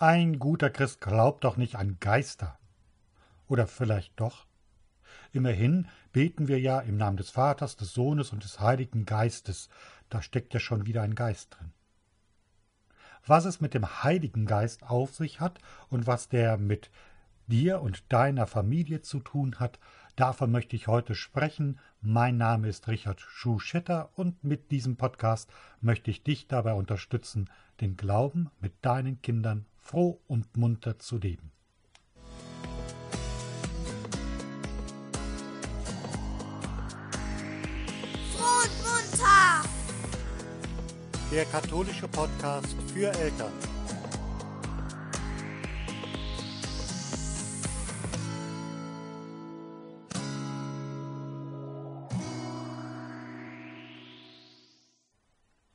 Ein guter Christ glaubt doch nicht an Geister. Oder vielleicht doch? Immerhin beten wir ja im Namen des Vaters, des Sohnes und des Heiligen Geistes. Da steckt ja schon wieder ein Geist drin. Was es mit dem Heiligen Geist auf sich hat und was der mit dir und deiner Familie zu tun hat, davon möchte ich heute sprechen. Mein Name ist Richard Schuschetter und mit diesem Podcast möchte ich dich dabei unterstützen, den Glauben mit deinen Kindern froh und munter zu leben. Froh und munter! Der katholische Podcast für Eltern.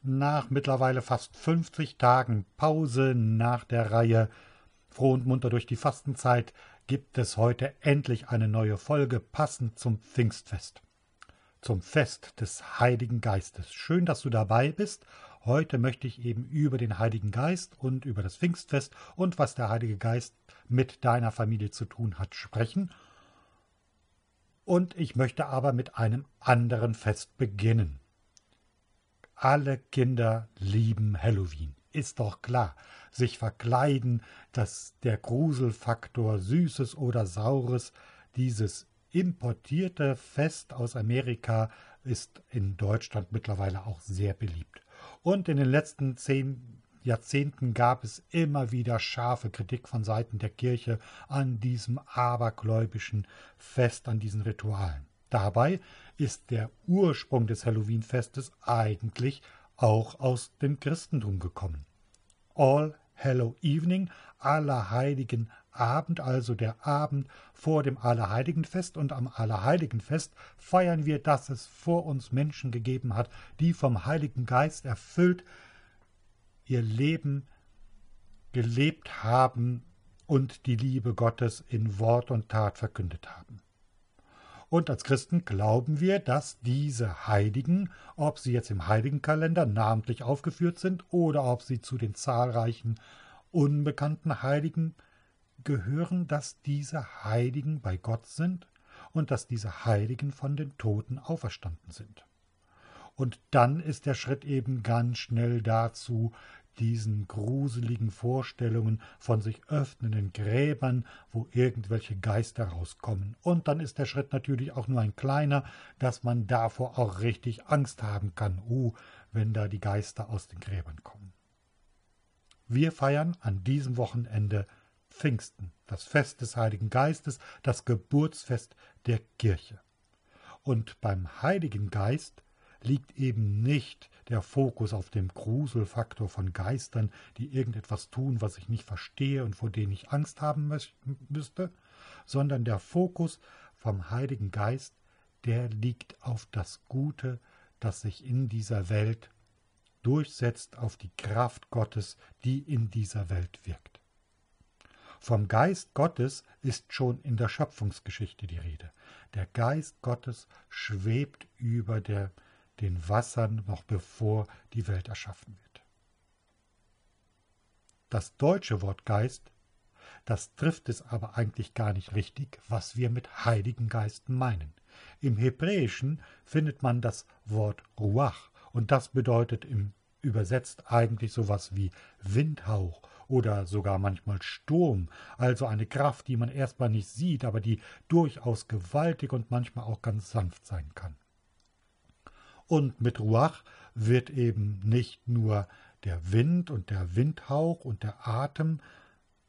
Nach mittlerweile fast 50 Tagen Pause nach der Reihe Froh und munter durch die Fastenzeit gibt es heute endlich eine neue Folge passend zum Pfingstfest. Zum Fest des Heiligen Geistes. Schön, dass du dabei bist. Heute möchte ich eben über den Heiligen Geist und über das Pfingstfest und was der Heilige Geist mit deiner Familie zu tun hat sprechen. Und ich möchte aber mit einem anderen Fest beginnen. Alle Kinder lieben Halloween. Ist doch klar. Sich verkleiden, dass der Gruselfaktor Süßes oder Saures, dieses importierte Fest aus Amerika ist in Deutschland mittlerweile auch sehr beliebt. Und in den letzten zehn Jahrzehnten gab es immer wieder scharfe Kritik von Seiten der Kirche an diesem abergläubischen Fest, an diesen Ritualen. Dabei ist der Ursprung des Halloween-Festes eigentlich auch aus dem Christentum gekommen. All Hallow Evening, Allerheiligen Abend, also der Abend vor dem Allerheiligenfest und am Allerheiligenfest feiern wir, dass es vor uns Menschen gegeben hat, die vom Heiligen Geist erfüllt ihr Leben gelebt haben und die Liebe Gottes in Wort und Tat verkündet haben. Und als Christen glauben wir, dass diese Heiligen, ob sie jetzt im Heiligenkalender namentlich aufgeführt sind oder ob sie zu den zahlreichen unbekannten Heiligen gehören, dass diese Heiligen bei Gott sind und dass diese Heiligen von den Toten auferstanden sind. Und dann ist der Schritt eben ganz schnell dazu, diesen gruseligen Vorstellungen von sich öffnenden Gräbern, wo irgendwelche Geister rauskommen. Und dann ist der Schritt natürlich auch nur ein kleiner, dass man davor auch richtig Angst haben kann, uh, wenn da die Geister aus den Gräbern kommen. Wir feiern an diesem Wochenende Pfingsten, das Fest des Heiligen Geistes, das Geburtsfest der Kirche. Und beim Heiligen Geist liegt eben nicht der Fokus auf dem Gruselfaktor von Geistern, die irgendetwas tun, was ich nicht verstehe und vor denen ich Angst haben müsste, sondern der Fokus vom Heiligen Geist, der liegt auf das Gute, das sich in dieser Welt durchsetzt, auf die Kraft Gottes, die in dieser Welt wirkt. Vom Geist Gottes ist schon in der Schöpfungsgeschichte die Rede. Der Geist Gottes schwebt über der den Wassern noch bevor die Welt erschaffen wird. Das deutsche Wort Geist, das trifft es aber eigentlich gar nicht richtig, was wir mit Heiligen Geist meinen. Im Hebräischen findet man das Wort Ruach und das bedeutet im übersetzt eigentlich sowas wie Windhauch oder sogar manchmal Sturm, also eine Kraft, die man erstmal nicht sieht, aber die durchaus gewaltig und manchmal auch ganz sanft sein kann. Und mit Ruach wird eben nicht nur der Wind und der Windhauch und der Atem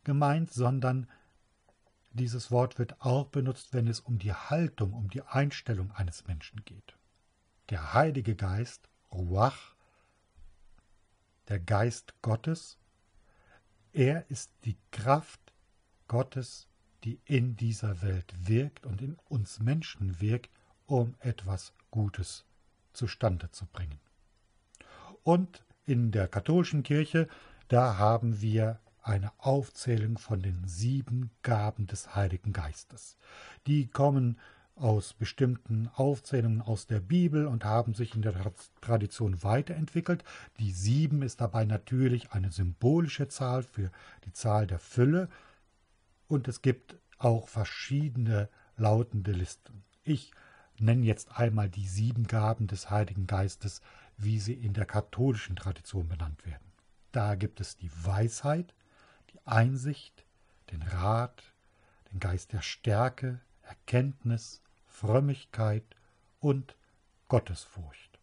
gemeint, sondern dieses Wort wird auch benutzt, wenn es um die Haltung, um die Einstellung eines Menschen geht. Der Heilige Geist, Ruach, der Geist Gottes, er ist die Kraft Gottes, die in dieser Welt wirkt und in uns Menschen wirkt, um etwas Gutes zu zustande zu bringen. Und in der katholischen Kirche, da haben wir eine Aufzählung von den sieben Gaben des Heiligen Geistes. Die kommen aus bestimmten Aufzählungen aus der Bibel und haben sich in der Tradition weiterentwickelt. Die sieben ist dabei natürlich eine symbolische Zahl für die Zahl der Fülle und es gibt auch verschiedene lautende Listen. Ich nenne jetzt einmal die sieben Gaben des Heiligen Geistes, wie sie in der katholischen Tradition benannt werden. Da gibt es die Weisheit, die Einsicht, den Rat, den Geist der Stärke, Erkenntnis, Frömmigkeit und Gottesfurcht.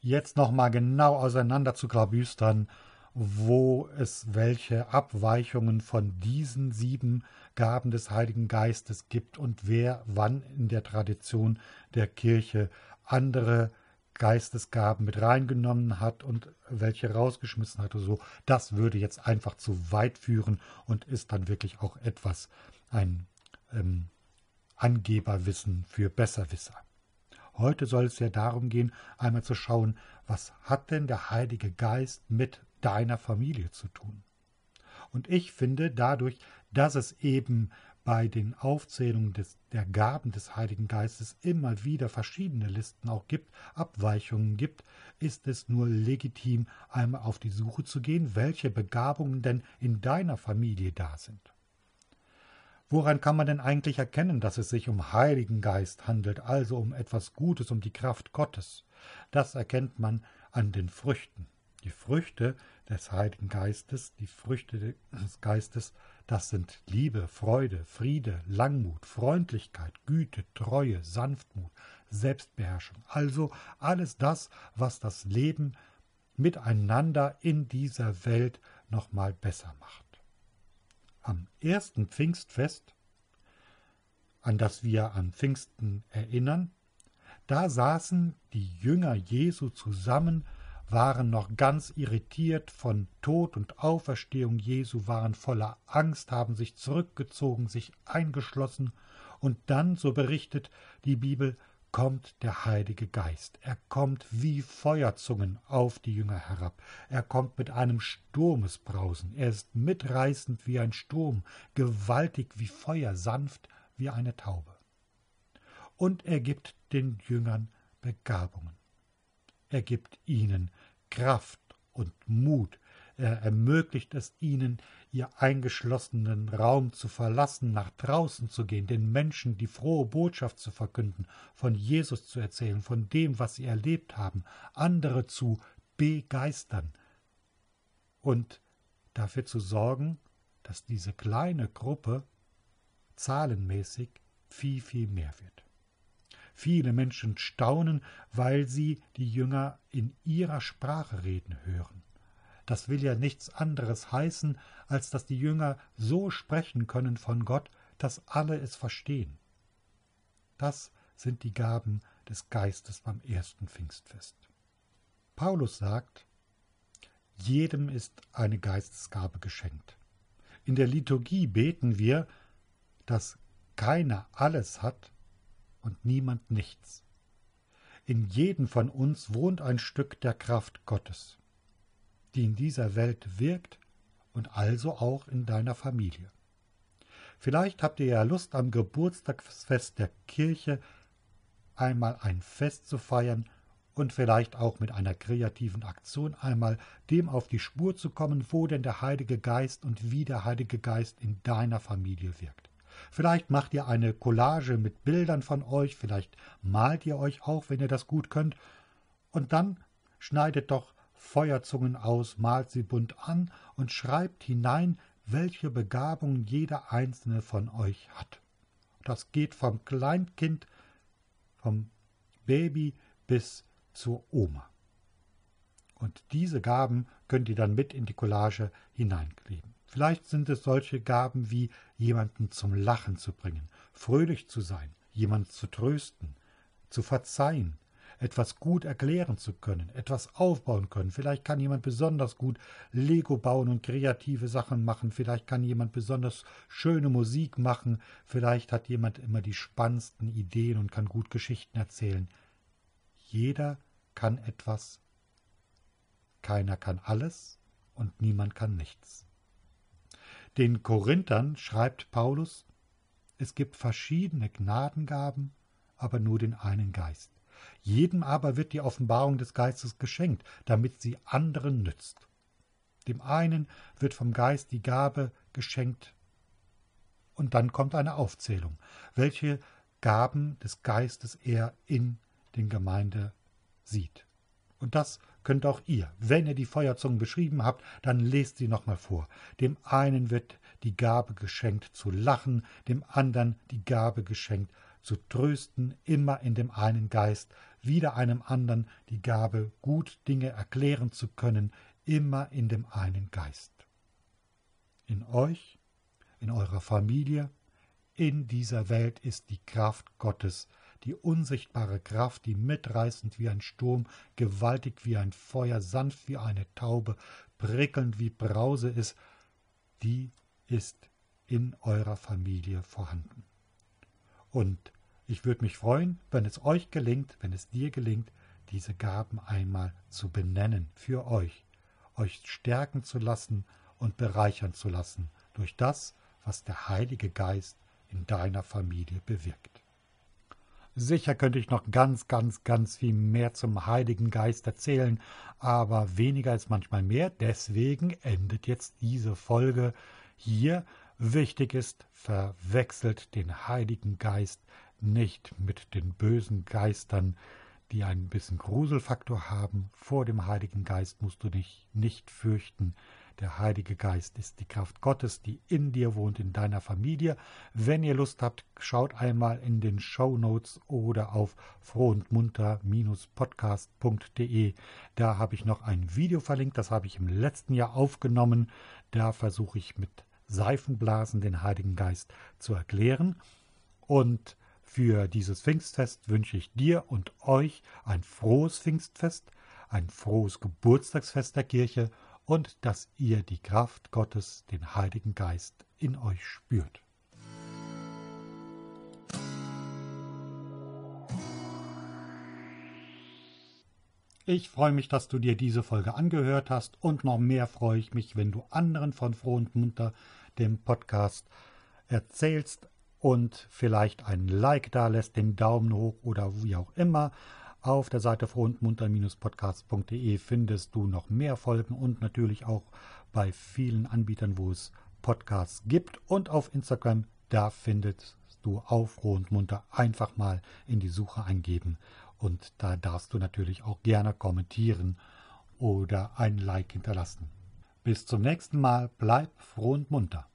Jetzt nochmal genau auseinander zu grabüstern, wo es welche Abweichungen von diesen sieben Gaben des Heiligen Geistes gibt und wer wann in der Tradition der Kirche andere Geistesgaben mit reingenommen hat und welche rausgeschmissen hat oder so, das würde jetzt einfach zu weit führen und ist dann wirklich auch etwas ein ähm, Angeberwissen für Besserwisser. Heute soll es ja darum gehen, einmal zu schauen, was hat denn der Heilige Geist mit deiner Familie zu tun? Und ich finde dadurch, dass es eben bei den Aufzählungen des, der Gaben des Heiligen Geistes immer wieder verschiedene Listen auch gibt, Abweichungen gibt, ist es nur legitim, einmal auf die Suche zu gehen, welche Begabungen denn in deiner Familie da sind. Woran kann man denn eigentlich erkennen, dass es sich um Heiligen Geist handelt, also um etwas Gutes, um die Kraft Gottes? Das erkennt man an den Früchten. Die Früchte des Heiligen Geistes, die Früchte des Geistes, das sind Liebe, Freude, Friede, Langmut, Freundlichkeit, Güte, Treue, Sanftmut, Selbstbeherrschung. Also alles das, was das Leben miteinander in dieser Welt nochmal besser macht. Am ersten Pfingstfest, an das wir an Pfingsten erinnern, da saßen die Jünger Jesu zusammen waren noch ganz irritiert von Tod und Auferstehung Jesu, waren voller Angst, haben sich zurückgezogen, sich eingeschlossen, und dann, so berichtet die Bibel, kommt der Heilige Geist. Er kommt wie Feuerzungen auf die Jünger herab. Er kommt mit einem Sturmesbrausen. Er ist mitreißend wie ein Sturm, gewaltig wie Feuer, sanft wie eine Taube. Und er gibt den Jüngern Begabungen. Er gibt ihnen Kraft und Mut. Er ermöglicht es ihnen, ihr eingeschlossenen Raum zu verlassen, nach draußen zu gehen, den Menschen die frohe Botschaft zu verkünden, von Jesus zu erzählen, von dem, was sie erlebt haben, andere zu begeistern und dafür zu sorgen, dass diese kleine Gruppe zahlenmäßig viel, viel mehr wird. Viele Menschen staunen, weil sie die Jünger in ihrer Sprache reden hören. Das will ja nichts anderes heißen, als dass die Jünger so sprechen können von Gott, dass alle es verstehen. Das sind die Gaben des Geistes beim ersten Pfingstfest. Paulus sagt, jedem ist eine Geistesgabe geschenkt. In der Liturgie beten wir, dass keiner alles hat und niemand nichts. In jedem von uns wohnt ein Stück der Kraft Gottes, die in dieser Welt wirkt und also auch in deiner Familie. Vielleicht habt ihr ja Lust, am Geburtstagsfest der Kirche einmal ein Fest zu feiern und vielleicht auch mit einer kreativen Aktion einmal dem auf die Spur zu kommen, wo denn der Heilige Geist und wie der Heilige Geist in deiner Familie wirkt. Vielleicht macht ihr eine Collage mit Bildern von euch, vielleicht malt ihr euch auch, wenn ihr das gut könnt, und dann schneidet doch Feuerzungen aus, malt sie bunt an und schreibt hinein, welche Begabungen jeder einzelne von euch hat. Das geht vom Kleinkind, vom Baby bis zur Oma. Und diese Gaben könnt ihr dann mit in die Collage hineinkleben. Vielleicht sind es solche Gaben wie jemanden zum Lachen zu bringen, fröhlich zu sein, jemanden zu trösten, zu verzeihen, etwas gut erklären zu können, etwas aufbauen können. Vielleicht kann jemand besonders gut Lego bauen und kreative Sachen machen. Vielleicht kann jemand besonders schöne Musik machen. Vielleicht hat jemand immer die spannendsten Ideen und kann gut Geschichten erzählen. Jeder kann etwas. Keiner kann alles und niemand kann nichts. Den Korinthern schreibt Paulus, Es gibt verschiedene Gnadengaben, aber nur den einen Geist. Jedem aber wird die Offenbarung des Geistes geschenkt, damit sie anderen nützt. Dem einen wird vom Geist die Gabe geschenkt, und dann kommt eine Aufzählung, welche Gaben des Geistes er in den Gemeinde sieht. Und das könnt auch ihr. Wenn ihr die Feuerzungen beschrieben habt, dann lest sie nochmal vor. Dem einen wird die Gabe geschenkt zu lachen, dem anderen die Gabe geschenkt zu trösten, immer in dem einen Geist, wieder einem anderen die Gabe, gut Dinge erklären zu können, immer in dem einen Geist. In euch, in eurer Familie, in dieser Welt ist die Kraft Gottes, die unsichtbare Kraft, die mitreißend wie ein Sturm, gewaltig wie ein Feuer, sanft wie eine Taube, prickelnd wie Brause ist, die ist in eurer Familie vorhanden. Und ich würde mich freuen, wenn es euch gelingt, wenn es dir gelingt, diese Gaben einmal zu benennen für euch, euch stärken zu lassen und bereichern zu lassen durch das, was der Heilige Geist in deiner Familie bewirkt. Sicher könnte ich noch ganz, ganz, ganz viel mehr zum Heiligen Geist erzählen, aber weniger ist manchmal mehr. Deswegen endet jetzt diese Folge hier. Wichtig ist, verwechselt den Heiligen Geist nicht mit den bösen Geistern, die einen bisschen Gruselfaktor haben. Vor dem Heiligen Geist musst du dich nicht fürchten. Der Heilige Geist ist die Kraft Gottes, die in dir wohnt, in deiner Familie. Wenn ihr Lust habt, schaut einmal in den Show Notes oder auf frohundmunter-podcast.de. Da habe ich noch ein Video verlinkt, das habe ich im letzten Jahr aufgenommen. Da versuche ich mit Seifenblasen den Heiligen Geist zu erklären. Und für dieses Pfingstfest wünsche ich dir und euch ein frohes Pfingstfest, ein frohes Geburtstagsfest der Kirche und dass ihr die Kraft Gottes, den Heiligen Geist, in euch spürt. Ich freue mich, dass du dir diese Folge angehört hast und noch mehr freue ich mich, wenn du anderen von Froh und Munter, dem Podcast, erzählst, und vielleicht ein Like da lässt, den Daumen hoch oder wie auch immer. Auf der Seite frohundmunter-podcast.de findest du noch mehr Folgen und natürlich auch bei vielen Anbietern, wo es Podcasts gibt. Und auf Instagram, da findest du auf Froh und Munter einfach mal in die Suche eingeben. Und da darfst du natürlich auch gerne kommentieren oder ein Like hinterlassen. Bis zum nächsten Mal, bleib froh und munter.